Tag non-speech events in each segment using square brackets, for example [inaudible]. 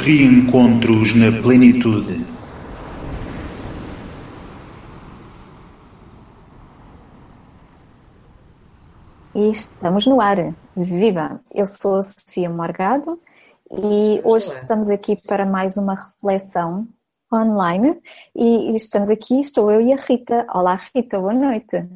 Reencontros na plenitude. E estamos no ar. Viva! Eu sou a Sofia Morgado e hoje estamos aqui para mais uma reflexão online e estamos aqui, estou eu e a Rita. Olá Rita, boa noite.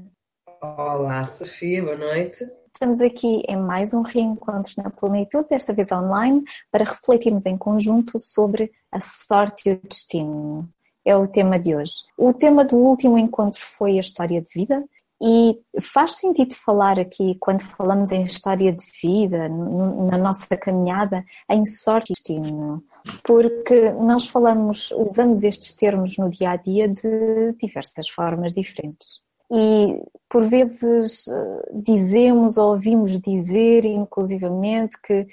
Olá Sofia, boa noite. Estamos aqui em mais um reencontro na Plenitude, desta vez online, para refletirmos em conjunto sobre a sorte e o destino. É o tema de hoje. O tema do último encontro foi a história de vida e faz sentido falar aqui, quando falamos em história de vida, na nossa caminhada, em sorte e destino, porque nós falamos, usamos estes termos no dia a dia de diversas formas diferentes e por vezes dizemos ou ouvimos dizer, inclusivamente, que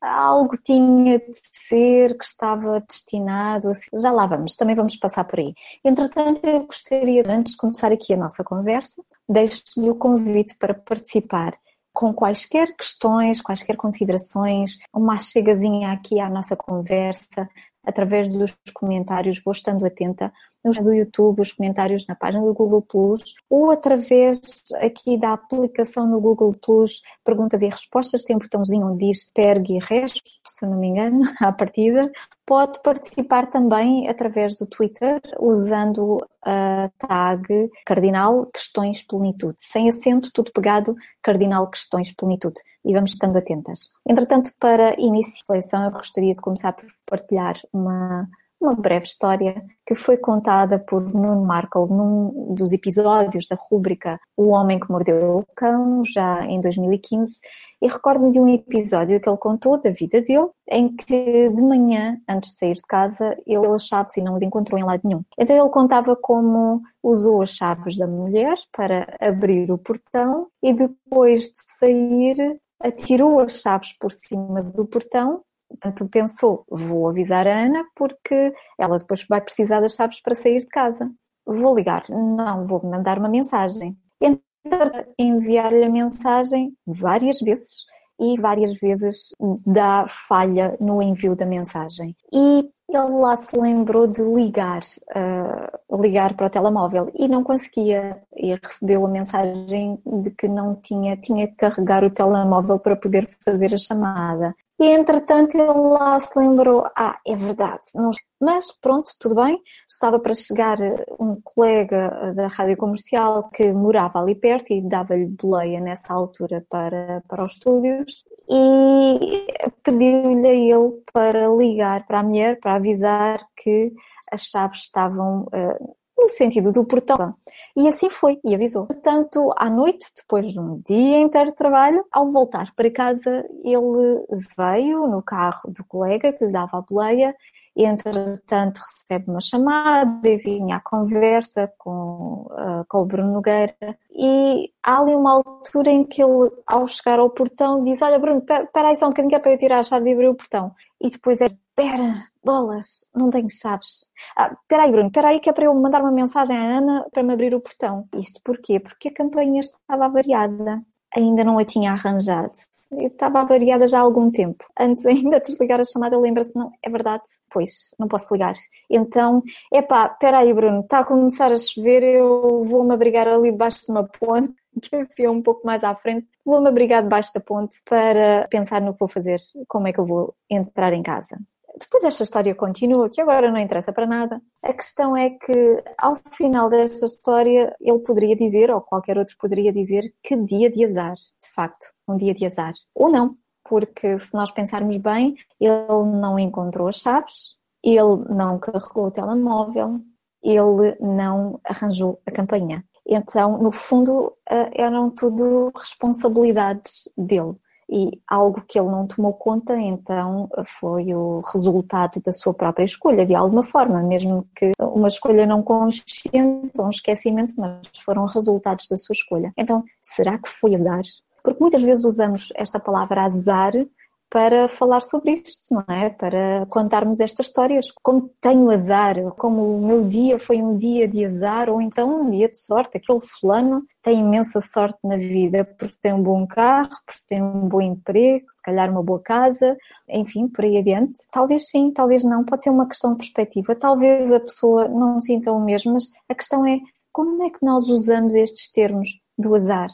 algo tinha de ser, que estava destinado, já lá vamos, também vamos passar por aí. Entretanto, eu gostaria, antes de começar aqui a nossa conversa, deixo-lhe o convite para participar com quaisquer questões, quaisquer considerações, uma chegazinha aqui à nossa conversa, através dos comentários, vou estando atenta no YouTube, os comentários na página do Google Plus ou através aqui da aplicação no Google Plus, perguntas e respostas, tem um botãozinho onde diz Perg e Resp, se não me engano, [laughs] à partida. Pode participar também através do Twitter, usando a tag Cardinal Questões Plenitude. Sem acento, tudo pegado, Cardinal Questões Plenitude. E vamos estando atentas. Entretanto, para início de seleção, eu gostaria de começar por partilhar uma uma breve história que foi contada por Nuno Markle num dos episódios da rúbrica O Homem que Mordeu o Cão, já em 2015, e recordo-me de um episódio que ele contou da vida dele, em que de manhã, antes de sair de casa, ele as chaves e não as encontrou em lado nenhum. Então ele contava como usou as chaves da mulher para abrir o portão e depois de sair atirou as chaves por cima do portão Portanto, pensou, vou avisar a Ana porque ela depois vai precisar das chaves para sair de casa. Vou ligar, não, vou mandar uma mensagem. Então, enviar-lhe a mensagem várias vezes e várias vezes dá falha no envio da mensagem. E ele lá se lembrou de ligar, uh, ligar para o telemóvel e não conseguia e recebeu a mensagem de que não tinha, tinha que carregar o telemóvel para poder fazer a chamada. E entretanto ele lá se lembrou, ah, é verdade, não... mas pronto, tudo bem, estava para chegar um colega da rádio comercial que morava ali perto e dava-lhe boleia nessa altura para, para os estúdios e pediu-lhe a ele para ligar para a mulher, para avisar que as chaves estavam uh, no sentido do portão. E assim foi, e avisou. Portanto, à noite, depois de um dia inteiro de trabalho, ao voltar para casa, ele veio no carro do colega que lhe dava a boleia entretanto recebe uma chamada e vinha à conversa com, uh, com o Bruno Nogueira e há ali uma altura em que ele, ao chegar ao portão, diz, olha Bruno, espera aí só um bocadinho é para eu tirar as chaves e abrir o portão. E depois é, espera, bolas, não tenho chaves. Ah, espera aí Bruno, espera aí que é para eu mandar uma mensagem à Ana para me abrir o portão. Isto porquê? Porque a campainha estava avariada. Ainda não a tinha arranjado. Eu estava avariada já há algum tempo. Antes [laughs] ainda de desligar a chamada, lembra-se, não, é verdade, pois, não posso ligar. Então, epá, espera aí Bruno, está a começar a chover, eu vou-me abrigar ali debaixo de uma ponte, [laughs] que enfia um pouco mais à frente, vou-me abrigar debaixo da ponte para pensar no que vou fazer, como é que eu vou entrar em casa. Depois esta história continua, que agora não interessa para nada. A questão é que, ao final desta história, ele poderia dizer, ou qualquer outro poderia dizer, que dia de azar, de facto, um dia de azar. Ou não, porque se nós pensarmos bem, ele não encontrou as chaves, ele não carregou o telemóvel, ele não arranjou a campainha. Então, no fundo, eh, eram tudo responsabilidades dele. E algo que ele não tomou conta, então, foi o resultado da sua própria escolha, de alguma forma, mesmo que uma escolha não consciente um esquecimento, mas foram resultados da sua escolha. Então, será que foi azar? Porque muitas vezes usamos esta palavra azar para falar sobre isto, não é? Para contarmos estas histórias. Como tenho azar, como o meu dia foi um dia de azar, ou então um dia de sorte. Aquele fulano tem imensa sorte na vida porque tem um bom carro, porque tem um bom emprego, se calhar uma boa casa, enfim, por aí adiante. Talvez sim, talvez não. Pode ser uma questão de perspectiva. Talvez a pessoa não sinta o mesmo, mas a questão é como é que nós usamos estes termos do azar?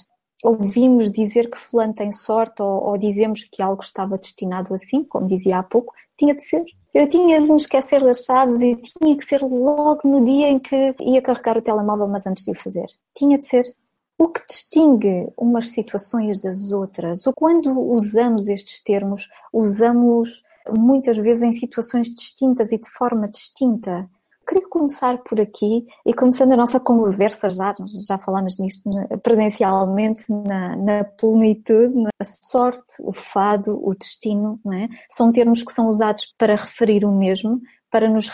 Ouvimos dizer que fulano tem sorte ou, ou, dizemos que algo estava destinado assim, como dizia há pouco, tinha de ser. Eu tinha de me esquecer das chaves e tinha que ser logo no dia em que ia carregar o telemóvel, mas antes de o fazer. Tinha de ser. O que distingue umas situações das outras, ou quando usamos estes termos, usamos muitas vezes em situações distintas e de forma distinta. Queria começar por aqui e começando a nossa conversa, já, já falámos nisto presencialmente, na, na plenitude, a sorte, o fado, o destino, é? são termos que são usados para referir o mesmo, para nos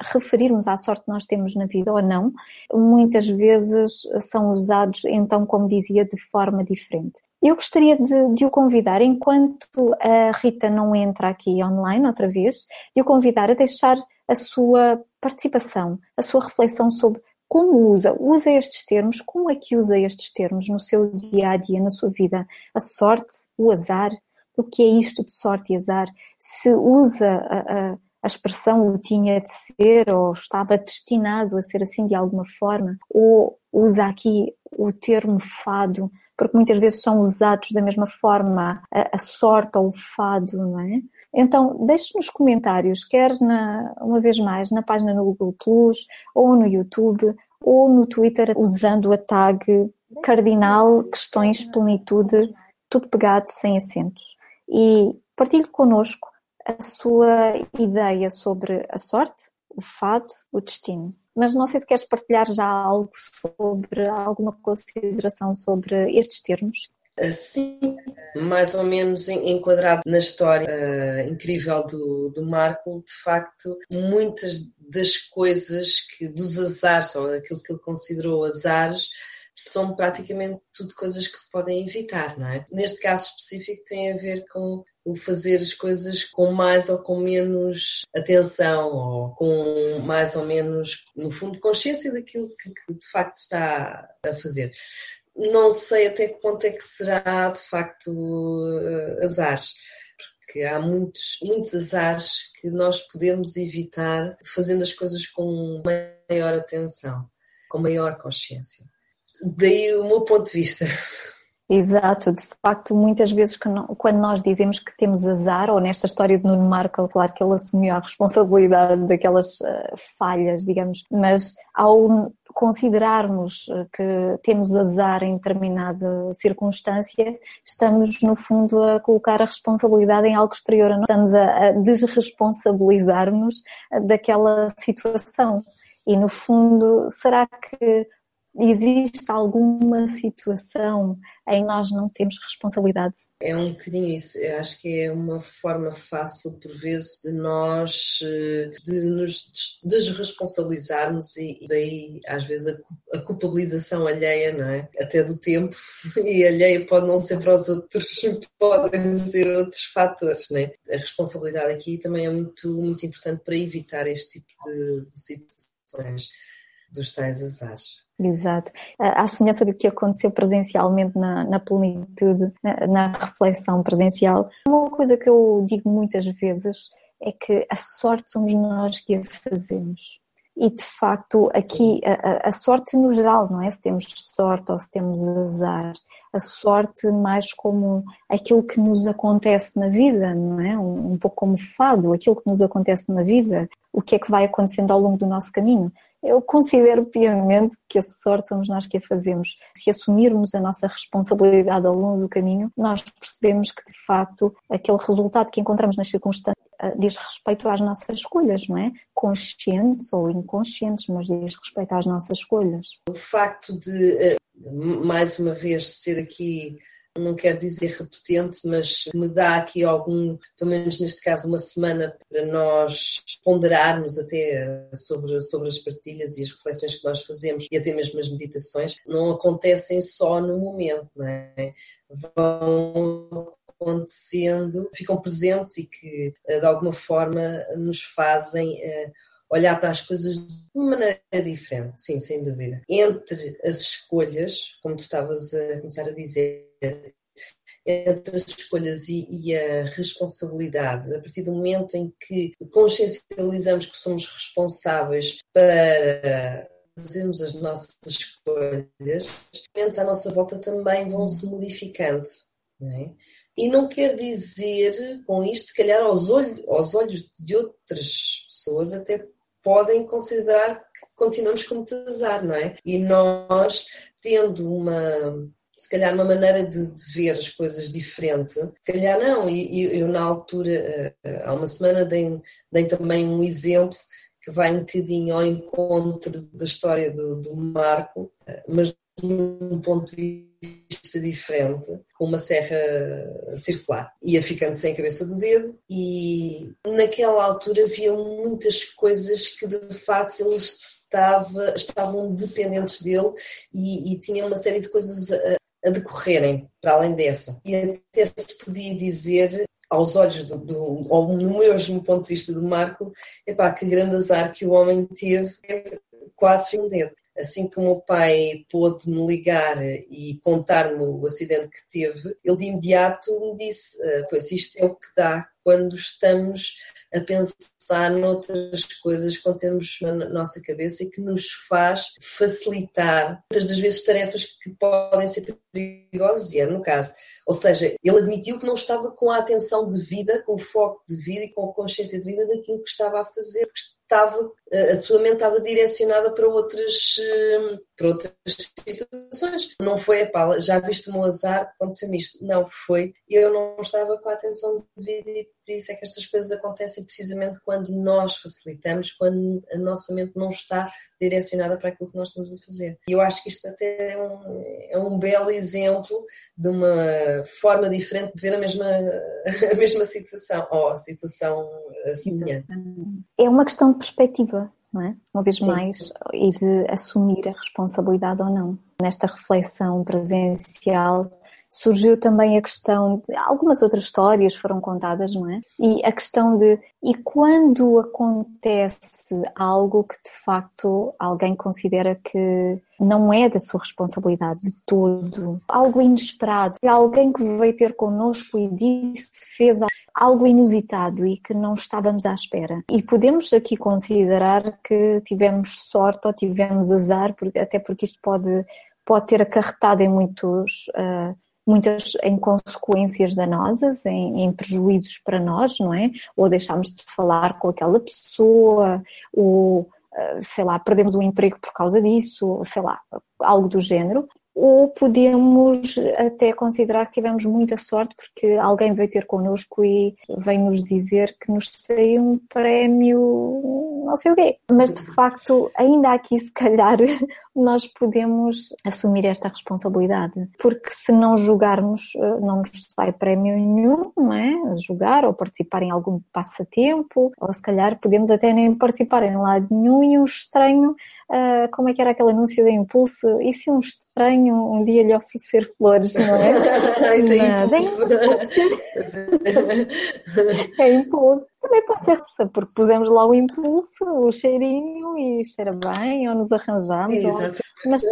referirmos à sorte que nós temos na vida ou não, muitas vezes são usados, então, como dizia, de forma diferente. Eu gostaria de, de, o convidar, enquanto a Rita não entra aqui online outra vez, de o convidar a deixar a sua participação, a sua reflexão sobre como usa, usa estes termos, como é que usa estes termos no seu dia a dia, na sua vida? A sorte, o azar, o que é isto de sorte e azar? Se usa a, a, a expressão o tinha de ser ou estava destinado a ser assim de alguma forma, ou usa aqui o termo fado, porque muitas vezes são usados da mesma forma a, a sorte ou o fado, não é? Então, deixe nos comentários, quer na, uma vez mais na página no Google Plus, ou no YouTube, ou no Twitter, usando a tag cardinal questões plenitude, tudo pegado sem acentos. E partilhe connosco a sua ideia sobre a sorte, o fado, o destino. Mas não sei se queres partilhar já algo sobre alguma consideração sobre estes termos assim, mais ou menos enquadrado na história uh, incrível do, do Marco, de facto, muitas das coisas que dos azares, ou aquilo que ele considerou azares, são praticamente tudo coisas que se podem evitar, não é? Neste caso específico tem a ver com o fazer as coisas com mais ou com menos atenção ou com mais ou menos, no fundo, consciência daquilo que, que de facto está a fazer não sei até que ponto é que será de facto uh, azares, porque há muitos, muitos azares que nós podemos evitar fazendo as coisas com maior atenção, com maior consciência. Daí o meu ponto de vista. Exato, de facto, muitas vezes quando nós dizemos que temos azar, ou nesta história de Nuno Marco, claro que ele assumiu a responsabilidade daquelas uh, falhas, digamos, mas ao considerarmos eh, que temos azar em determinada circunstância, estamos, no fundo, a colocar a responsabilidade em algo exterior. Estamos a desresponsabilizar-nos eh, daquela situação. E, no fundo, será que existe alguma situação em nós não temos responsabilidade é um bocadinho isso. Eu acho que é uma forma fácil, por vezes, de nós eh, de nos desresponsabilizarmos e daí, às vezes, a culpabilização alheia, não é? Até do tempo. [laughs] E alheia pode não ser para os outros, [laughs] podem ser outros fatores, não é? A responsabilidade aqui também é muito, muito importante para evitar este tipo de, situações dos tais azares. Exato. À semelhança do que aconteceu presencialmente na, na plenitude, na, na, reflexão presencial, uma coisa que eu digo muitas vezes é que a sorte somos nós que a fazemos. E de facto, aqui, a, a sorte no geral, não é? Se temos sorte ou se temos azar. A sorte mais como aquilo que nos acontece na vida, não é? Um, um pouco como fado, aquilo que nos acontece na vida, o que é que vai acontecendo ao longo do nosso caminho. Eu considero piamente que a sorte somos nós que a fazemos. Se assumirmos a nossa responsabilidade ao longo do caminho, nós percebemos que, de facto, aquele resultado que encontramos nas circunstâncias eh, diz respeito às nossas escolhas, não é? Conscientes ou inconscientes, mas diz respeito às nossas escolhas. O facto de, eh, mais uma vez, ser aqui não quero dizer repetente, mas me dá aqui algum, pelo menos neste caso, uma semana para nós ponderarmos até sobre, sobre as partilhas e as reflexões que nós fazemos e até mesmo as meditações, não acontecem só no momento, não é? Vão acontecendo ficam presentes e que de alguma forma nos fazem olhar para as coisas de uma maneira diferente, sim, sem dúvida. Entre as escolhas, como tu estavas a começar a dizer, entre as escolhas e, e, a responsabilidade, a partir do momento em que consciencializamos que somos responsáveis para fazermos as nossas escolhas, os momentos à nossa volta também vão se modificando. Não é? E não quer dizer com isto, se calhar aos olhos, aos olhos de outras pessoas, até podem considerar que continuamos como azar, não é? E nós, tendo uma, se calhar uma maneira de, de, ver as coisas diferente, se calhar não, e eu, eu, na altura, eh, há uma semana dei, dei, também um exemplo que vai um bocadinho ao encontro da história do, do Marco, eh, mas um ponto de vista diferente, com uma serra circular. Ia ficando sem cabeça do dedo e naquela altura havia muitas coisas que de facto ele estava, estavam dependentes dele e, e tinha uma série de coisas a, a decorrerem para além dessa. E até se podia dizer aos olhos do, do ou no mesmo ponto de vista do Marco, epá, que grande azar que o homem teve, quase fim dedo. Assim que o meu pai pôde me ligar e contar-me o acidente que teve, ele de imediato me disse: ah, Pois isto é o que dá quando estamos a pensar noutras coisas que temos na nossa cabeça e que nos faz facilitar muitas das vezes tarefas que podem ser perigosas, e era no caso. Ou seja, ele admitiu que não estava com a atenção de vida, com o foco de vida e com a consciência de vida daquilo que estava a fazer, estava, a sua mente estava direcionada para outras, hum, para outras situações. Não foi, epá, já viste o meu azar, aconteceu-me isto. Não, foi, eu não estava com a atenção devida e por isso é que estas coisas acontecem precisamente quando nós facilitamos, quando a nossa mente não está direcionada para aquilo que nós estamos a fazer. E eu acho que isto até é um, é um belo exemplo de uma forma diferente de ver a mesma, [laughs] a mesma situação, ou a situação semelhante. É uma questão de perspectiva, é? Uma vez Sim. mais, e de assumir a responsabilidade ou não. Nesta reflexão presencial, surgiu também a questão de algumas outras histórias foram contadas, não é? E a questão de e quando acontece algo que de facto alguém considera que não é da sua responsabilidade de todo, algo inesperado, alguém que veio ter connosco e disse, fez algo inusitado e que não estávamos à espera. E podemos aqui considerar que tivemos sorte ou tivemos azar, até porque isto pode, pode ter acarretado em muitos. Uh, muitas em consequências danosas, em, em, prejuízos para nós, não é? Ou deixámos de falar com aquela pessoa, ou ah, sei lá, perdemos o emprego por causa disso, sei lá, algo do género ou podemos até considerar que tivemos muita sorte porque alguém veio ter connosco e veio nos dizer que nos saiu um prémio não sei o quê. Mas de facto, ainda aqui se calhar [laughs] nós podemos assumir esta responsabilidade. Porque se não jogarmos, eh, não nos sai prémio nenhum, não é? Jogar ou participar em algum passatempo, ou se calhar podemos até nem participar em lado nenhum e um estranho, uh, como é que era aquele anúncio da Impulso? E se um estranho um dia lhe oferecer flores, não é? [laughs] Isso é impulso. é impulso. [laughs] Também pode ser porque pusemos lá o impulso, o cheirinho e cheira bem, ou nos arranjamos. Ou... Mas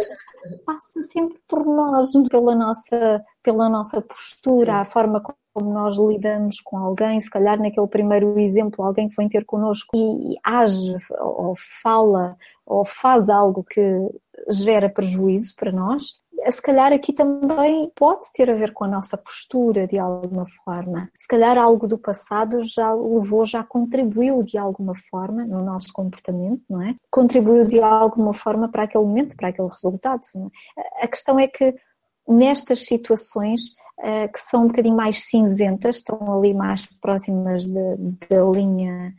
passa sempre por nós, pela nossa, pela nossa postura, Sim. a forma como nós lidamos com alguém. Se calhar, naquele primeiro exemplo, alguém foi ter connosco e, e age, ou fala, ou faz algo que gera prejuízo para nós se calhar aqui também pode ter a ver com a nossa postura de alguma forma. Se calhar algo do passado já levou, já contribuiu de alguma forma no nosso comportamento, não é? Contribuiu de alguma forma para aquele momento, para aquele resultado. É? A questão é que nestas situações uh, que são um bocadinho mais cinzentas, estão ali mais próximas da linha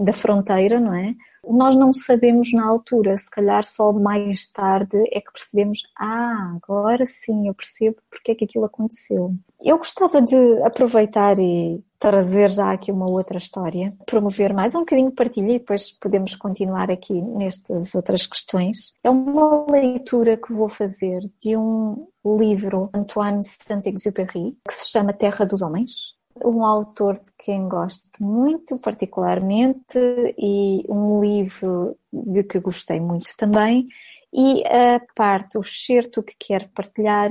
da fronteira, não é? Nós não sabemos na altura, se calhar só mais tarde é que percebemos, ah, agora sim eu percebo porque é que aquilo aconteceu. Eu gostava de aproveitar e trazer já aqui uma outra história, promover mais um bocadinho partilha e depois podemos continuar aqui nestas outras questões. É uma leitura que vou fazer de um livro Antoine Saint-Exupéry, que se chama Terra dos Homens. Um autor de quem gosto muito particularmente e um livro de que gostei muito também. E a parte, o excerto que quero partilhar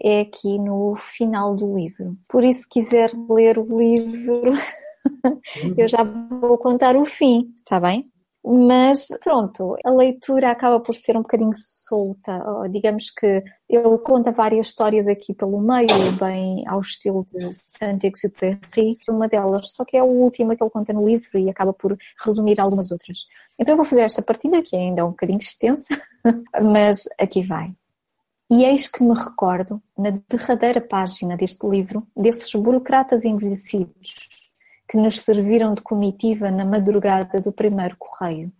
é aqui no final do livro. Por isso, se quiser ler o livro, [laughs] eu já vou contar o fim, está bem? Mas pronto, a leitura acaba por ser um bocadinho solta. Digamos que ele conta várias histórias aqui pelo meio, bem ao estilo de Saint-Exupéry, uma delas, só que é a última que ele conta no livro e acaba por resumir algumas outras. Então eu vou fazer esta partida, que ainda é um bocadinho extensa, [laughs] mas aqui vai. E eis que me recordo, na derradeira página deste livro, desses burocratas envelhecidos que nos serviram de comitiva na madrugada do primeiro correio,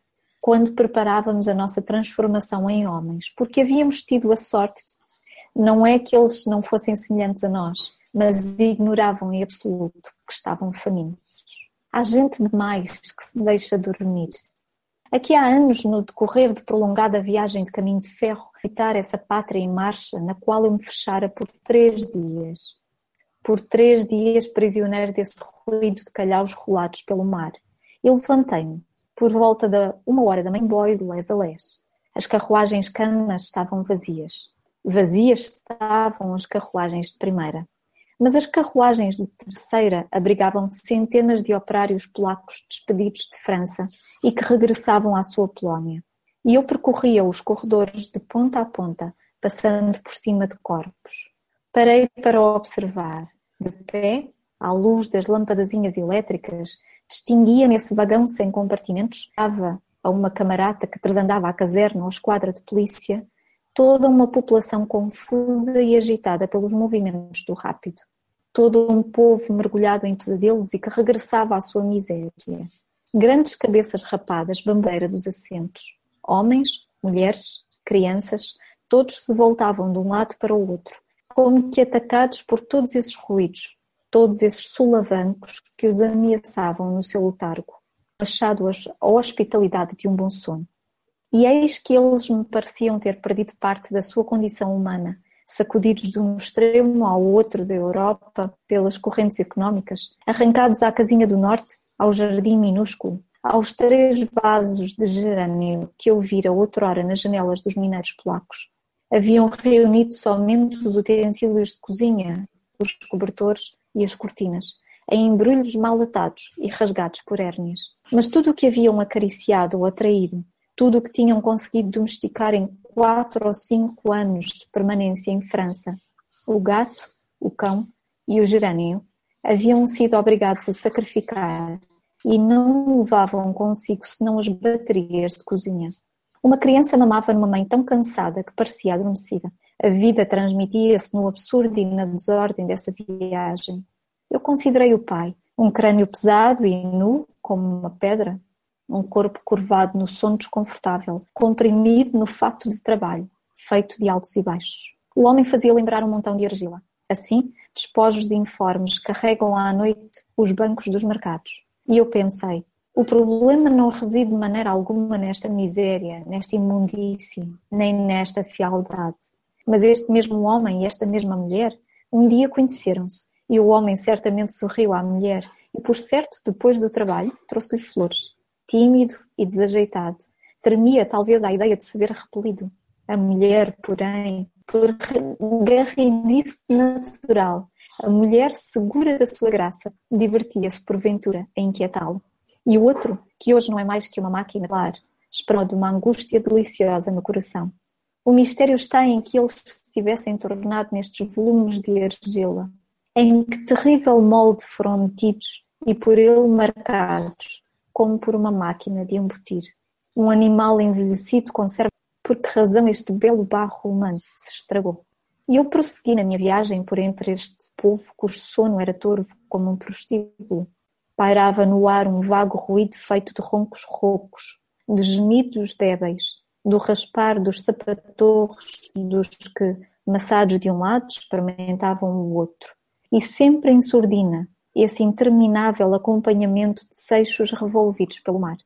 quando preparávamos a nossa transformação em homens, porque havíamos tido a sorte, não é que eles não fossem semelhantes a nós, mas ignoravam em absoluto que estavam famintos. Há gente demais que se deixa dormir. Aqui há anos, no decorrer de prolongada viagem de caminho de ferro, habitar essa pátria em marcha, na qual eu me fechara por três dias por três dias prisioneiro desse ruído de calhaus rolados pelo mar. E levantei-me, por volta da uma hora da manhã, de lés a lés. As carruagens camas estavam vazias. Vazias estavam as carruagens de primeira. Mas as carruagens de terceira abrigavam centenas de operários polacos despedidos de França e que regressavam à sua Polónia. E eu percorria os corredores de ponta a ponta, passando por cima de corpos. Parei para observar de pé, à luz das lâmpadazinhas elétricas, distinguia nesse vagão sem compartimentos, estava a uma camarata que transandava à caserna ou esquadra de polícia, toda uma população confusa e agitada pelos movimentos do rápido. Todo um povo mergulhado em pesadelos e que regressava à sua miséria. Grandes cabeças rapadas, bandeira dos assentos. Homens, mulheres, crianças, todos se voltavam de um lado para o outro, como que atacados por todos esses ruídos, todos esses solavancos que os ameaçavam no seu letargo, achado a hospitalidade de um bom sono. E eis que eles me pareciam ter perdido parte da sua condição humana, sacudidos de um extremo ao outro da Europa pelas correntes económicas, arrancados à casinha do norte, ao jardim minúsculo, aos três vasos de gerânio que eu vira outrora nas janelas dos mineiros polacos, Haviam reunido somente os utensílios de cozinha, os cobertores e as cortinas, em embrulhos mal atados e rasgados por hérnias. Mas tudo o que haviam acariciado ou atraído, tudo o que tinham conseguido domesticar em quatro ou cinco anos de permanência em França, o gato, o cão e o gerânio, haviam sido obrigados a sacrificar e não levavam consigo senão as baterias de cozinha. Uma criança mamava numa mãe tão cansada que parecia adormecida. A vida transmitia-se no absurdo e na desordem dessa viagem. Eu considerei o pai, um crânio pesado e nu, como uma pedra, um corpo curvado no sono desconfortável, comprimido no fato de trabalho, feito de altos e baixos. O homem fazia lembrar um montão de argila. Assim, despojos informes carregam à noite os bancos dos mercados. E eu pensei, o problema não reside de maneira alguma nesta miséria, nesta imundície, nem nesta fialdade. Mas este mesmo homem e esta mesma mulher um dia conheceram-se e o homem certamente sorriu à mulher e, por certo, depois do trabalho, trouxe-lhe flores. Tímido e desajeitado, tremia talvez à ideia de se ver repelido. A mulher, porém, por garridice natural, a mulher segura da sua graça, divertia-se porventura a inquietá-lo. E o outro, que hoje não é mais que uma máquina de lar, esperou de uma angústia deliciosa no coração. O mistério está em que eles se tivessem tornado nestes volumes de argila. Em que terrível molde foram metidos e por ele marcados, como por uma máquina de embutir. Um animal envelhecido conserva por que razão este belo barro humano se estragou. E eu prossegui na minha viagem por entre este povo cujo sono era torvo como um prostíbulo Pairava no ar um vago ruído feito de roncos roucos, de gemidos débeis, do raspar dos sapatorros dos que, maçados de um lado, experimentavam o outro. E sempre em surdina, esse interminável acompanhamento de seixos revolvidos pelo mar.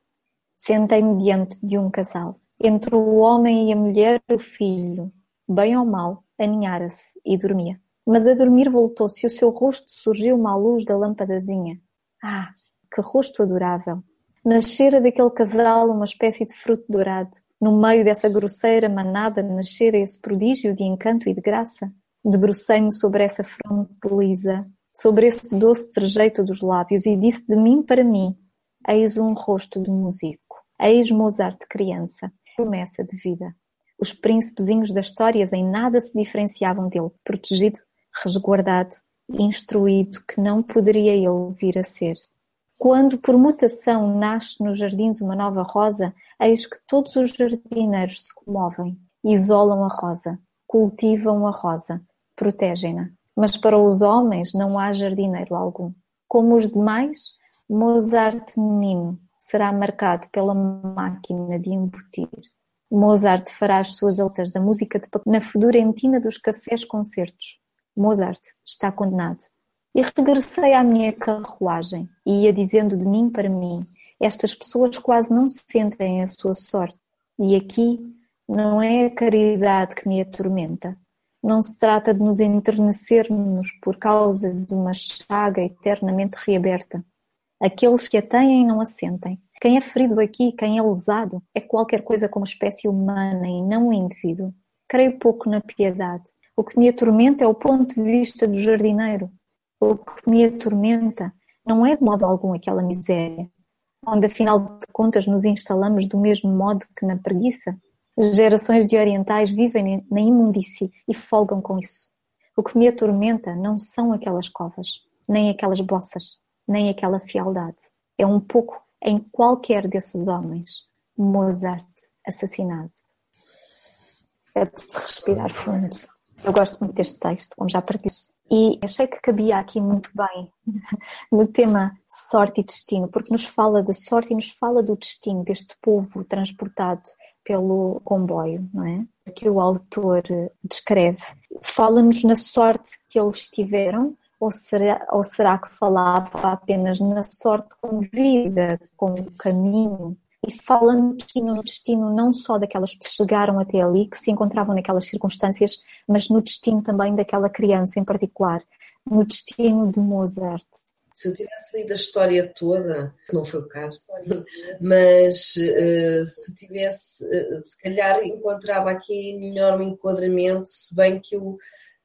Sentei-me diante de um casal. Entre o homem e a mulher, o filho. bem ou mal, aninhara-se e dormia. Mas a dormir voltou-se e o seu rosto surgiu uma luz da lâmpadazinha. Ah, que rosto adorável! Nascera daquele casal uma espécie de fruto dourado. No meio dessa grosseira manada nascera esse prodígio de encanto e de graça. Debrucei-me sobre essa fronte lisa, sobre esse doce trejeito dos lábios e disse de mim para mim, eis um rosto de músico, eis Mozart criança, promessa de vida. Os príncipezinhos das histórias em nada se diferenciavam dele, protegido, resguardado, instruído que não poderia ele vir a ser. Quando por mutação nasce nos jardins uma nova rosa, eis que todos os jardineiros se comovem, isolam a rosa, cultivam a rosa, protegem-na. Mas para os homens não há jardineiro algum. Como os demais, Mozart menino será marcado pela máquina de embutir. Mozart fará as suas altas da música de na fedorentina dos cafés concertos. Mozart está condenado. E regressei à minha carruagem e ia dizendo de mim para mim: estas pessoas quase não sentem a sua sorte. E aqui não é a caridade que me atormenta. Não se trata de nos enternecermos por causa de uma chaga eternamente reaberta. Aqueles que a têm não a sentem. Quem é ferido aqui, quem é lesado, é qualquer coisa como espécie humana e não um indivíduo. Creio pouco na piedade. O que me atormenta é o ponto de vista do jardineiro. O que me atormenta não é de modo algum aquela miséria, onde afinal de contas nos instalamos do mesmo modo que na preguiça. Gerações de orientais vivem na imundície e folgam com isso. O que me atormenta não são aquelas covas, nem aquelas bossas, nem aquela fialdade. É um pouco em qualquer desses homens. Mozart assassinado. É de se respirar fundo. Eu gosto muito deste texto, como já partilhei. E achei que cabia aqui muito bem [laughs] no tema sorte e destino, porque nos fala da sorte e nos fala do destino deste povo transportado pelo comboio, não é? Que o autor descreve. Fala-nos na sorte que eles tiveram, ou será, ou será que falava apenas na sorte com vida, com o caminho e fala no destino, no destino não só daquelas que chegaram até ali, que se encontravam naquelas circunstâncias, mas no destino também daquela criança em particular, no destino de Mozart. Se eu tivesse lido a história toda, não foi o caso, [laughs] mas uh, se tivesse, uh, se calhar encontrava aqui melhor um enquadramento, se bem que eu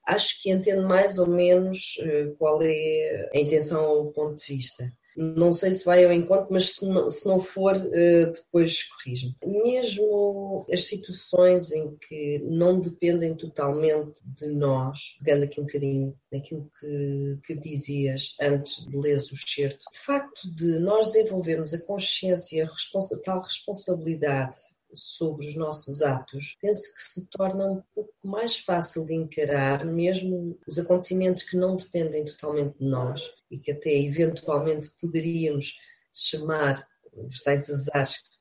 acho que entendo mais ou menos uh, qual é a intenção ou o ponto de vista. Não sei se vai ao encontro, mas se não, se não for, eh, depois corrijo. Mesmo as situações em que não dependem totalmente de nós, pegando aqui um bocadinho naquilo que, que dizias antes de ler o excerto, o facto de nós desenvolvermos a consciência, a tal responsabilidade sobre os nossos atos, penso que se torna um pouco mais fácil de encarar mesmo os acontecimentos que não dependem totalmente de nós e que até eventualmente poderíamos chamar os tais azares que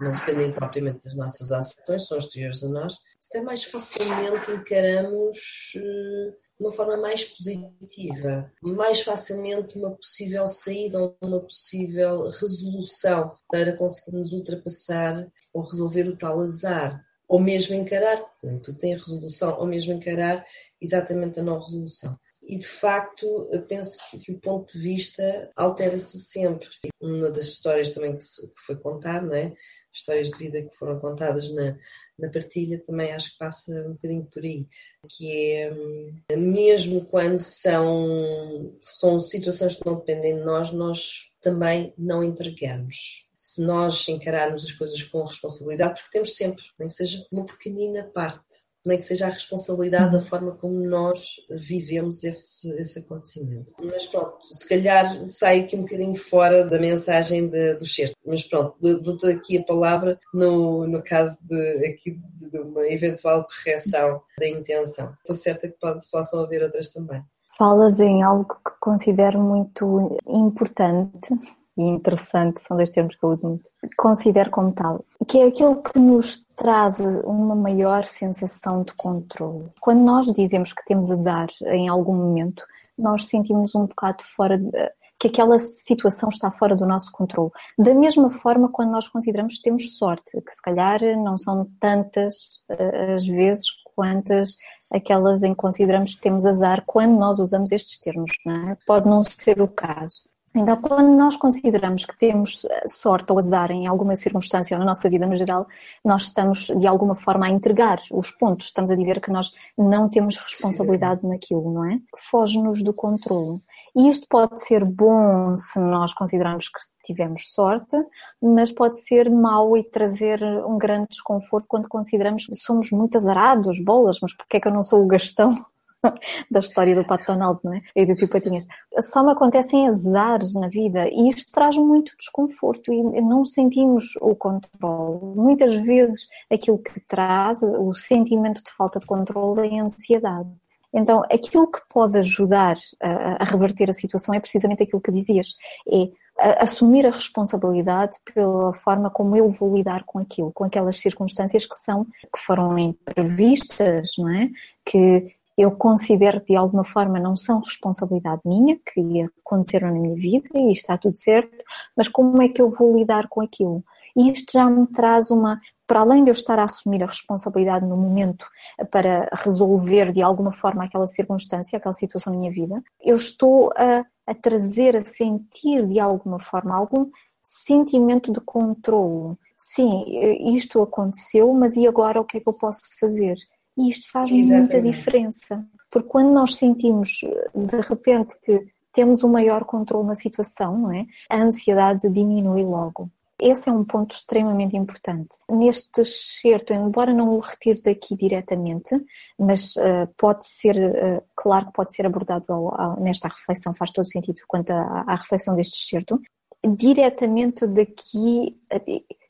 não dependem propriamente das nossas ações, são exteriores a nós, até mais facilmente encaramos eh, de uma forma mais positiva, mais facilmente uma possível saída ou uma possível resolução para conseguirmos ultrapassar ou resolver o tal azar. Ou mesmo encarar, tu tens resolução, ou mesmo encarar exatamente a não resolução. E de facto, eu penso que o ponto de vista altera-se sempre. Uma das histórias também que foi contada, não é? histórias de vida que foram contadas na, na partilha, também acho que passa um bocadinho por aí, que é hum, mesmo quando são, são situações que não dependem de nós, nós também não entregamos. Se nós encararmos as coisas com responsabilidade, porque temos sempre, nem que seja uma pequenina parte nem que seja a responsabilidade da forma como nós vivemos esse, esse acontecimento. Mas pronto, se calhar sai aqui um bocadinho fora da mensagem de, do certo. Mas pronto, dou-te aqui a palavra no, no caso de, aqui de uma eventual correção da intenção. Estou certa que pode, possam haver outras também. Falas em algo que considero muito importante e interessante, são dois termos que eu uso muito, considero como tal, que é aquilo que nos traz uma maior sensação de controle. Quando nós dizemos que temos azar em algum momento, nós sentimos um bocado fora de, que aquela situação está fora do nosso controle. Da mesma forma, quando nós consideramos que temos sorte, que se calhar não são tantas eh, as vezes quantas aquelas em que consideramos que temos azar quando nós usamos estes termos, não é? Pode não ser o caso. Então, quando nós consideramos que temos sorte ou azar em alguma circunstância ou na nossa vida no geral, nós estamos de alguma forma a entregar os pontos, estamos a dizer que nós não temos responsabilidade Sim. naquilo, não é? Foge-nos do controle. E isto pode ser bom se nós considerarmos que tivemos sorte, mas pode ser mau e trazer um grande desconforto quando consideramos que somos muito azarados, bolas, mas porque é que eu não sou o Gastão? [laughs] da história do Pato Donald, não é? E do Tio Patinhas. Só me acontecem azares na vida e isto traz muito desconforto e não sentimos o controle. Muitas vezes aquilo que traz, o sentimento de falta de controle é a ansiedade. Então, aquilo que pode ajudar a, a reverter a situação é precisamente aquilo que dizias, é assumir a responsabilidade pela forma como eu vou lidar com aquilo, com aquelas circunstâncias que são, que foram imprevistas, não é? Que eu considero que de alguma forma não são responsabilidade minha, que aconteceram na minha vida e está tudo certo, mas como é que eu vou lidar com aquilo? E isto já me traz uma, para além de eu estar a assumir a responsabilidade no momento para resolver de alguma forma aquela circunstância, aquela situação na minha vida, eu estou a, a trazer, a sentir de alguma forma algum sentimento de controle. Sim, isto aconteceu, mas e agora o que é que eu posso fazer? E isto faz Exatamente. muita diferença, porque quando nós sentimos de repente que temos um maior controle na situação, não é? A ansiedade diminui logo. Esse é um ponto extremamente importante. Neste excerto, embora não o retire daqui diretamente, mas uh, pode ser, uh, claro que pode ser abordado ao, ao, nesta reflexão, faz todo sentido quanto à, à reflexão deste excerto. Diretamente daqui,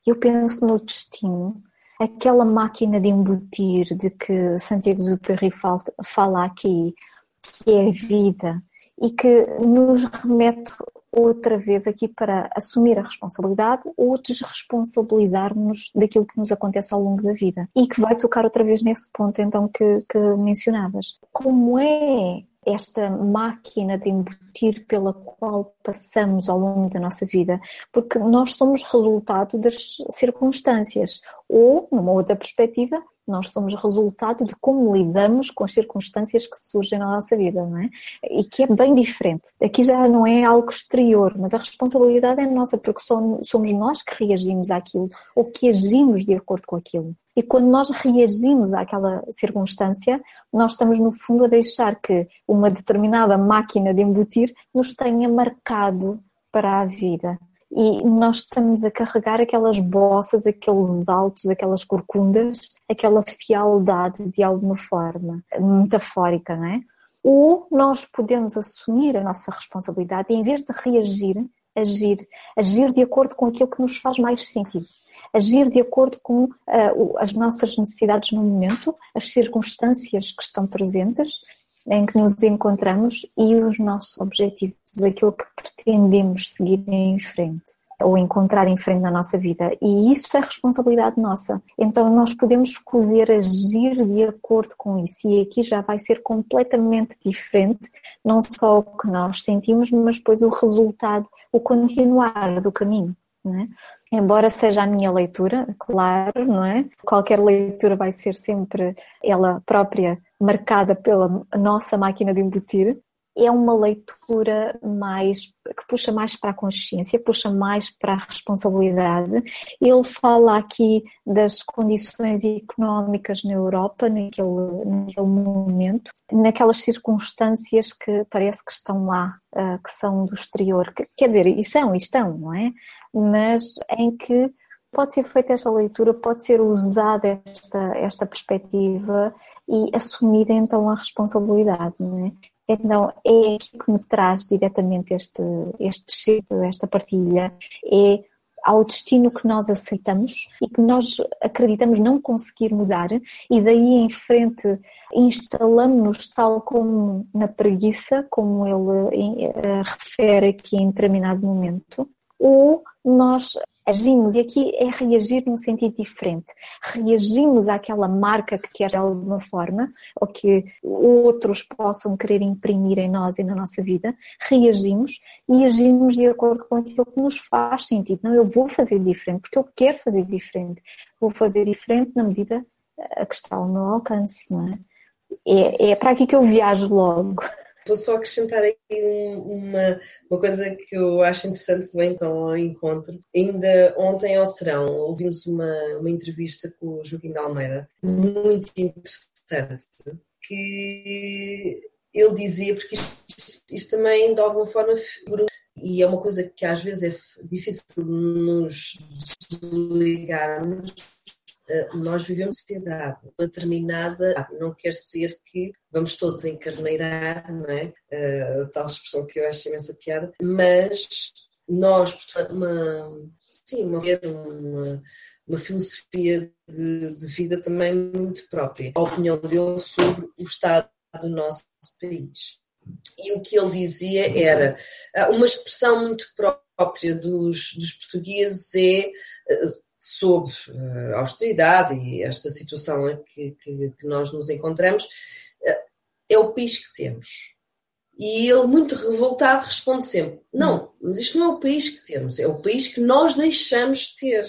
eu penso no destino, aquela máquina de embutir de que Santiago Zuperi fala, fala aqui, que é a vida, e que nos remete outra vez aqui para assumir a responsabilidade ou desresponsabilizar-nos daquilo que nos acontece ao longo da vida. E que vai tocar outra vez nesse ponto então que, que mencionavas. Como é esta máquina de embutir pela qual passamos ao longo da nossa vida, porque nós somos resultado das circunstâncias, ou, numa outra perspectiva, nós somos resultado de como lidamos com as circunstâncias que surgem na nossa vida, não é? E que é bem diferente. Aqui já não é algo exterior, mas a responsabilidade é nossa, porque somos nós que reagimos àquilo ou que agimos de acordo com aquilo. E quando nós reagimos àquela circunstância, nós estamos, no fundo, a deixar que uma determinada máquina de embutir nos tenha marcado para a vida. E nós estamos a carregar aquelas bossas, aqueles altos, aquelas corcundas, aquela fialdade de alguma forma, metafórica, não é? Ou nós podemos assumir a nossa responsabilidade e, em vez de reagir, agir, agir de acordo com aquilo que nos faz mais sentido agir de acordo com uh, as nossas necessidades no momento, as circunstâncias que estão presentes, em que nos encontramos e os nossos objetivos, aquilo que pretendemos seguir em frente ou encontrar em frente na nossa vida. E isso é responsabilidade nossa. Então nós podemos escolher agir de acordo com isso. E aqui já vai ser completamente diferente, não só o que nós sentimos, mas depois o resultado, o continuar do caminho. É? Embora seja a minha leitura, claro, não é? Qualquer leitura vai ser sempre ela própria marcada pela nossa máquina de embutir. É uma leitura mais que puxa mais para a consciência, puxa mais para a responsabilidade. Ele fala aqui das condições económicas na Europa naquele, naquele momento, naquelas circunstâncias que parece que estão lá, eh, que são do exterior. Quer dizer, e são, e estão, não é? mas em que pode ser feita esta leitura, pode ser usada esta, esta perspectiva e assumida então a responsabilidade. Não é? Então é aqui que me traz diretamente este, este cheiro, esta partilha, é ao destino que nós aceitamos e que nós acreditamos não conseguir mudar e daí em frente instalamos-nos tal como na preguiça, como ele eh, refere aqui em determinado momento, ou nós agimos, e aqui é reagir num sentido diferente. Reagimos àquela marca que quer de alguma forma, ou que outros possam querer imprimir em nós e na nossa vida, reagimos e agimos de acordo com aquilo que nos faz sentido. Não, eu vou fazer diferente, porque eu quero fazer diferente. Vou fazer diferente na medida a que está ao meu alcance, não é? É, é para aqui que eu viajo logo. [laughs] Vou só acrescentar aí uma, uma coisa que eu acho interessante que vem então ao encontro. Ainda ontem ao Serão ouvimos uma, uma entrevista com o Joaquim de Almeida, muito interessante, que ele dizia, porque isto, isto também de alguma forma e é uma coisa que às vezes é difícil nos desligarmos nós vivemos sociedade, uma determinada, não quer dizer que vamos todos encarneirar, não é? Uh, tal expressão que eu acho imensa piada, mas nós, uma, sim, uma, uma, uma filosofia de, de, vida também muito própria, a opinião dele sobre o estado do nosso país. E o que ele dizia era eh, uma expressão muito própria dos, dos portugueses é sobre a austeridade e esta situação que, que, que nós nos encontramos, eh, é o país que temos. E ele, muito revoltado, responde sempre: Não, mas isto não é o país que temos, é o país que nós deixamos ter.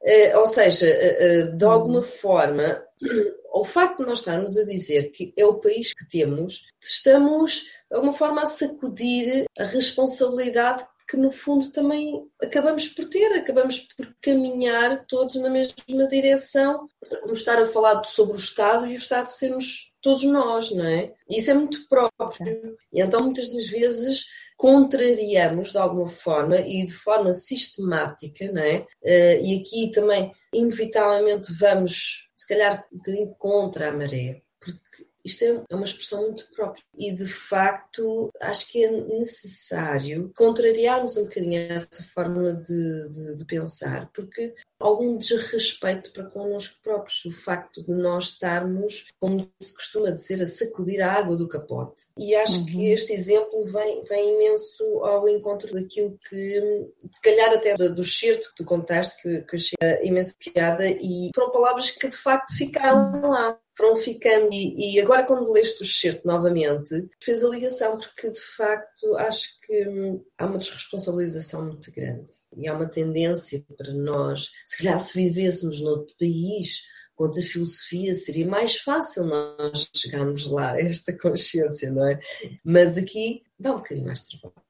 Uh, ou seja, uh, uh, de alguma forma, [clears throat] o facto de nós estarmos a dizer que é o país que temos, estamos, de alguma forma, a sacudir a responsabilidade que no fundo também acabamos por ter, acabamos por caminhar todos na mesma direção, como estar a falar sobre o Estado e o Estado sermos todos nós, não é? Isso é muito próprio. E então muitas das vezes contrariamos de alguma forma e de forma sistemática, não é? Eh, e aqui também, inevitavelmente, vamos, se calhar, um bocadinho contra a maré, porque isto é, é uma expressão muito própria e, de facto, acho que é necessário contrariarmos um bocadinho essa forma de, de, de pensar, porque algum desrespeito para connosco próprios, o facto de nós estarmos, como se costuma dizer, a sacudir a água do capote. E acho uhum. que este exemplo vem, vem imenso ao encontro daquilo que, se calhar até do, do certo que tu contaste, que, que achei imensa piada, e foram palavras que de facto ficaram lá foram ficando. E, e, agora, quando leste o excerto novamente, fez a ligação, porque de facto acho que hum, há uma desresponsabilização muito grande e há uma tendência para nós, se calhar, se vivêssemos noutro país. Com outra filosofia seria mais fácil nós chegarmos lá esta consciência, não é? Mas aqui dá um bocadinho mais de trabalho,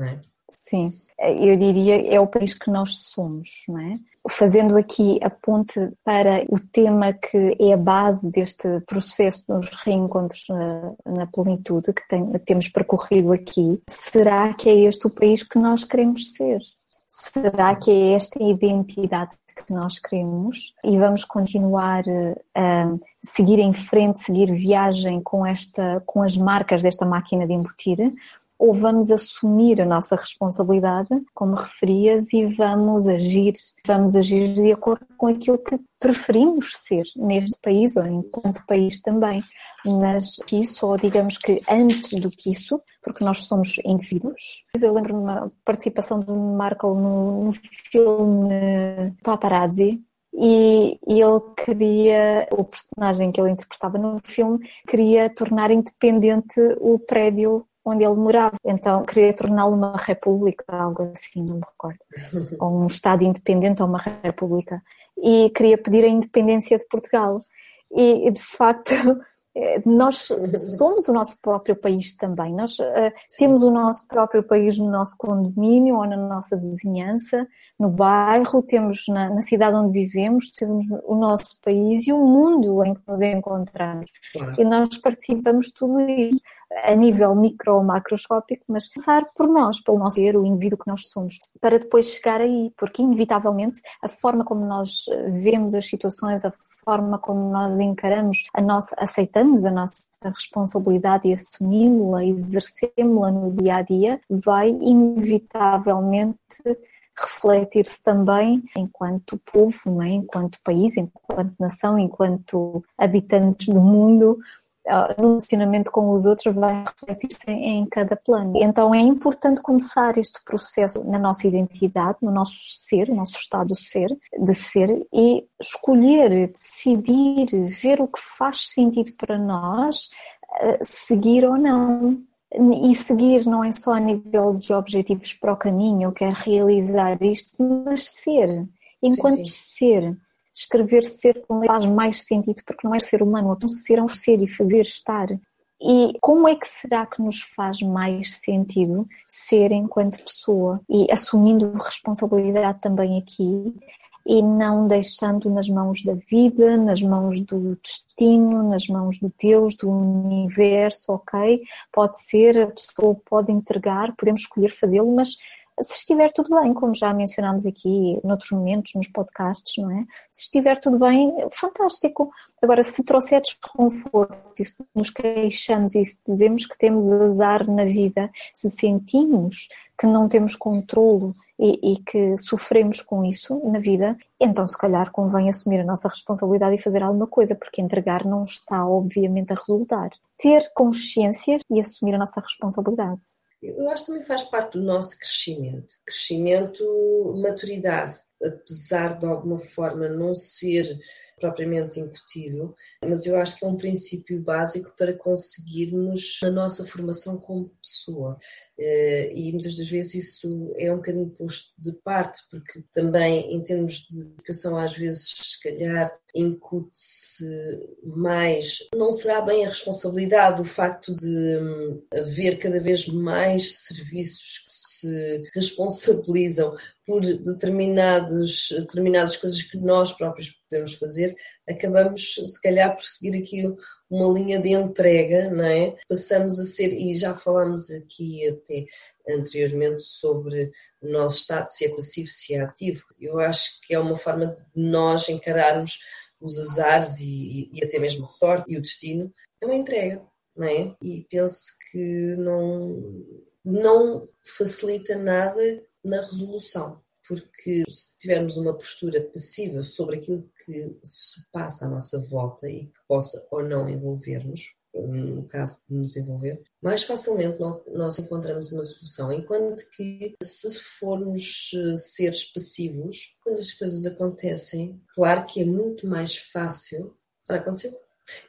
é? Sim, eu diria é o país que nós somos, não é? fazendo aqui a ponte para o tema que é a base deste processo dos reencontros na, na plenitude que tem, temos percorrido aqui, será que é este o país que nós queremos ser? Será que é esta a identidade que nós queremos e vamos continuar eh, a seguir em frente, seguir viagem com esta, com as marcas desta máquina de embutir ou vamos assumir a nossa responsabilidade, como referias, e vamos agir, vamos agir de acordo com aquilo que preferimos ser neste país ou enquanto país também. Mas isso, ou digamos que antes do que isso, porque nós somos indivíduos. Eu lembro-me de uma participação de Markle no, no filme Paparazzi, e, ele queria, o personagem que ele interpretava no filme, queria tornar independente o prédio onde ele morava. Então queria torná-lo uma república, algo assim, não me recordo. [laughs] Ou um Estado independente ou uma república. E queria pedir a independência de Portugal. E de facto [laughs] eh, nós [laughs] somos o nosso próprio país também. Nós uh, temos o nosso próprio país no nosso condomínio ou na nossa vizinhança, no bairro, temos na, na, cidade onde vivemos, temos o nosso país e o mundo em que nos encontramos. Claro. E nós participamos de tudo isso a nível micro ou macroscópico, mas passar por nós, pelo nosso ser, o indivíduo que nós somos, para depois chegar aí, porque inevitavelmente a forma como nós eh, vemos as situações, a forma como nós encaramos a nossa, aceitamos a nossa responsabilidade e assumimos-la, exercemos-la no dia a dia, vai inevitavelmente refletir-se também enquanto povo, é? enquanto país, enquanto nação, enquanto habitantes do mundo, no relacionamento com os outros vai refletir-se em cada plano. Então é importante começar este processo na nossa identidade, no nosso ser, no nosso estado de ser, de ser e escolher, decidir, ver o que faz sentido para nós, ah, seguir ou não. E seguir não é só a nível de objetivos para o caminho, eu quero realizar isto, mas ser, enquanto sim, sim. ser escrever ser faz mais sentido, porque não é ser humano, é um ser, é um ser e fazer estar. E como é que será que nos faz mais sentido ser enquanto pessoa? E assumindo responsabilidade também aqui e não deixando nas mãos da vida, nas mãos do destino, nas mãos de Deus, do universo, ok? Pode ser, a pessoa pode entregar, podemos escolher fazê-lo, mas se estiver tudo bem, como já mencionámos aqui noutros momentos, nos podcasts, não é? Se estiver tudo bem, fantástico. Agora, se trouxer desconforto, se nos queixamos e se dizemos que temos azar na vida, se sentimos que não temos controlo e, e, que sofremos com isso na vida, então se calhar convém assumir a nossa responsabilidade e fazer alguma coisa, porque entregar não está obviamente a resultar. Ter consciência e assumir a nossa responsabilidade eu acho que também faz parte do nosso crescimento. Crescimento, maturidade, apesar de alguma forma não ser propriamente incutido, mas eu acho que é um princípio básico para conseguirmos a nossa formação como pessoa. Eh, e muitas das vezes isso é um bocadinho posto de parte, porque também em termos de educação às vezes se calhar incute-se mais, não será bem a responsabilidade do facto de hum, haver cada vez mais serviços que se responsabilizam por determinados, determinadas coisas que nós próprios podemos fazer, acabamos se calhar por seguir aqui uma linha de entrega, não é? Passamos a ser, e já falámos aqui até anteriormente sobre o nosso estado, se é passivo, se é ativo. Eu acho que é uma forma de nós encararmos os azares e, e até mesmo a sorte e o destino, é uma entrega, não é? E penso que não não facilita nada na resolução, porque se tivermos uma postura passiva sobre aquilo que se passa à nossa volta e que possa ou não envolver-nos, no caso de nos envolver, mais facilmente nós encontramos uma solução. Enquanto que se formos eh, seres passivos, quando as coisas acontecem, claro que é muito mais fácil. para acontecer.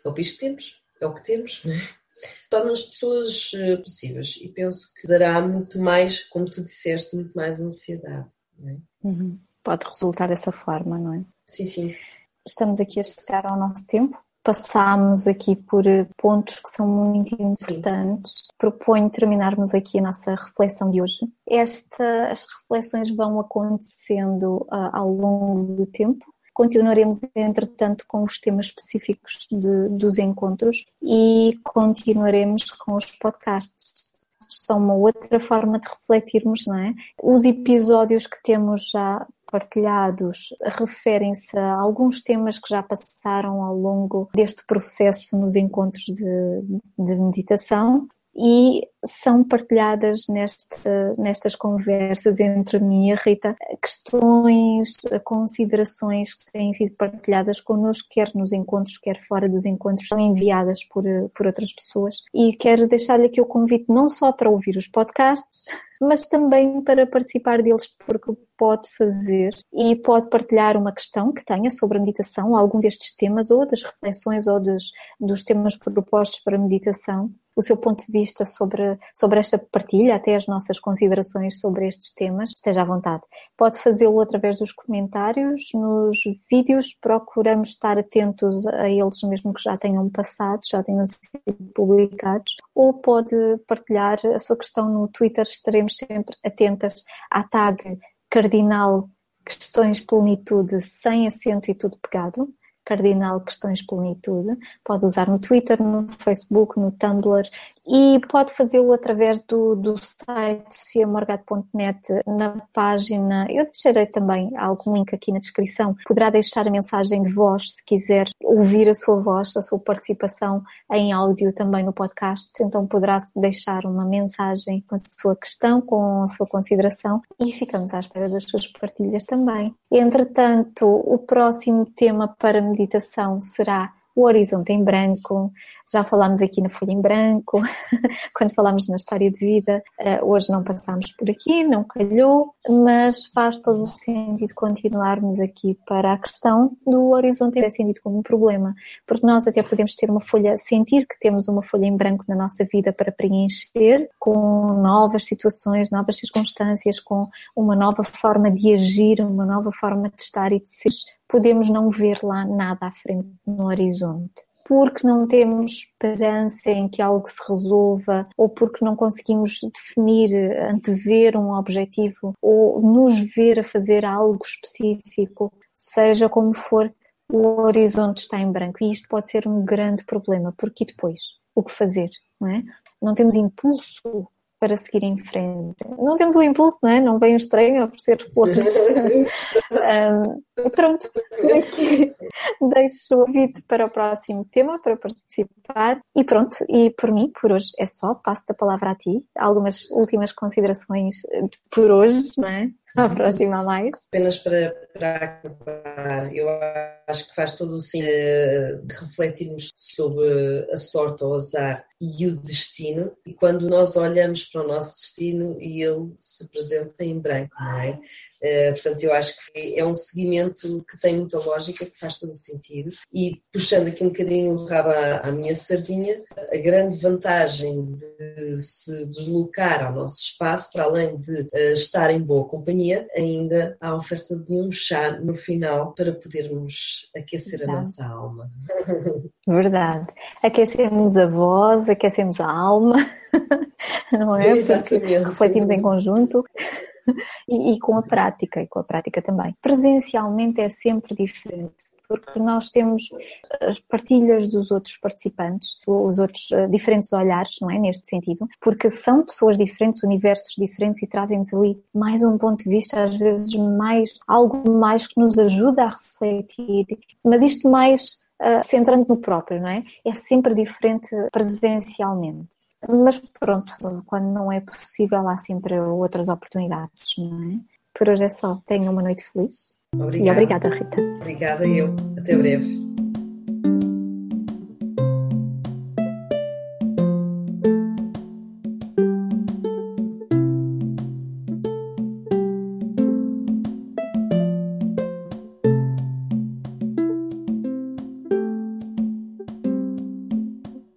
É o piso que temos, é o que temos, não é? Torna as pessoas eh, passivas e penso que dará muito mais, como tu disseste, muito mais ansiedade. É? Uhum. Pode resultar dessa forma, não é? Sim, sim. Estamos aqui a chegar ao nosso tempo. Passámos aqui por eh, pontos que são muito importantes. Sim. Proponho terminarmos aqui a nossa reflexão de hoje. Esta, as reflexões vão acontecendo uh, ao longo do tempo Continuaremos, entretanto, com os temas específicos de, dos encontros e continuaremos com os podcasts. São uma outra forma de refletirmos, não é? Os episódios que temos já partilhados referem-se a alguns temas que já passaram ao longo deste processo nos encontros de, de meditação e são partilhadas neste, nestas conversas entre mim e a Rita questões, considerações que têm sido partilhadas connosco, quer nos encontros, quer fora dos encontros, são enviadas por, por outras pessoas. E quero deixar-lhe aqui o convite não só para ouvir os podcasts, mas também para participar deles, porque pode fazer e pode partilhar uma questão que tenha sobre a meditação, algum destes temas, ou das reflexões, ou dos, dos temas propostos para a meditação, o seu ponto de vista sobre, sobre esta partilha, até as nossas considerações sobre estes temas, esteja à vontade. Pode fazê-lo através dos comentários, nos vídeos, procuramos estar atentos a eles mesmo que já tenham passado, já tenham sido publicados, ou pode partilhar a sua questão no Twitter, estaremos sempre atentas à tag cardinal questões plenitude sem acento e tudo pegado cardinal questões plenitude. Pode usar no Twitter, no Facebook, no Tumblr e pode fazê-lo através do, do site sofiamorgat.net na página. Eu deixarei também algum link aqui na descrição. Poderá deixar a mensagem de voz se quiser ouvir a sua voz, a sua participação em áudio também no podcast. Então poderá deixar uma mensagem com a sua questão, com a sua consideração e ficamos à espera das suas partilhas também. Entretanto, o próximo tema para meditação será o horizonte em branco, já falámos aqui na folha em branco, [laughs] quando falámos na história de vida, eh, hoje não passámos por aqui, não calhou, mas faz todo o sentido continuarmos aqui para a questão do horizonte é sentido como um problema, porque nós até podemos ter uma folha, sentir que temos uma folha em branco na nossa vida para preencher com novas situações, novas circunstâncias, com uma nova forma de agir, uma nova forma de estar e de ser, podemos não ver lá nada à frente no horizonte porque não temos esperança em que algo se resolva ou porque não conseguimos definir, antever um objetivo ou nos ver a fazer algo específico, seja como for, o horizonte está em branco e isto pode ser um grande problema, porque depois? O que fazer? Não, é? não temos impulso para seguir em frente. Não temos o impulso, não é? Não vem o estranho a oferecer flores. um, [laughs] pronto, aqui deixo o convite para o próximo tema, para participar. E pronto, e por mim, por hoje é só. Passo-te a palavra a ti. Algumas últimas considerações por hoje, não é? À próxima mais. Apenas para, para acabar, eu acho que faz todo o sentido de refletirmos sobre a sorte ou azar e o destino, e quando nós olhamos para o nosso destino e ele se apresenta em branco, não é? Uh, portanto, eu acho que é um seguimento que tem muita lógica, que faz todo o sentido. E puxando aqui um bocadinho o rabo à, à minha sardinha, a grande vantagem de se deslocar ao nosso espaço, para além de uh, estar em boa companhia, ainda há a oferta de um chá no final para podermos aquecer a nossa alma. [laughs] Verdade. Aquecemos a voz, aquecemos a alma, [laughs] não é? Exatamente. Porque refletimos em conjunto. [laughs] E, e, com a prática, e com a prática também. Presencialmente é sempre diferente, porque nós temos as partilhas dos outros participantes, os outros uh, diferentes olhares, não é? Neste sentido, porque são pessoas diferentes, universos diferentes e trazem-nos ali mais um ponto de vista, às vezes mais, algo mais que nos ajuda a refletir, mas isto mais uh, centrando no próprio, não é? É sempre diferente presencialmente. Mas pronto, quando não é possível, há sempre outras oportunidades, não é? Por hoje é só. Tenha uma noite feliz. Obrigada. E obrigada, Rita. Obrigada eu. Até breve.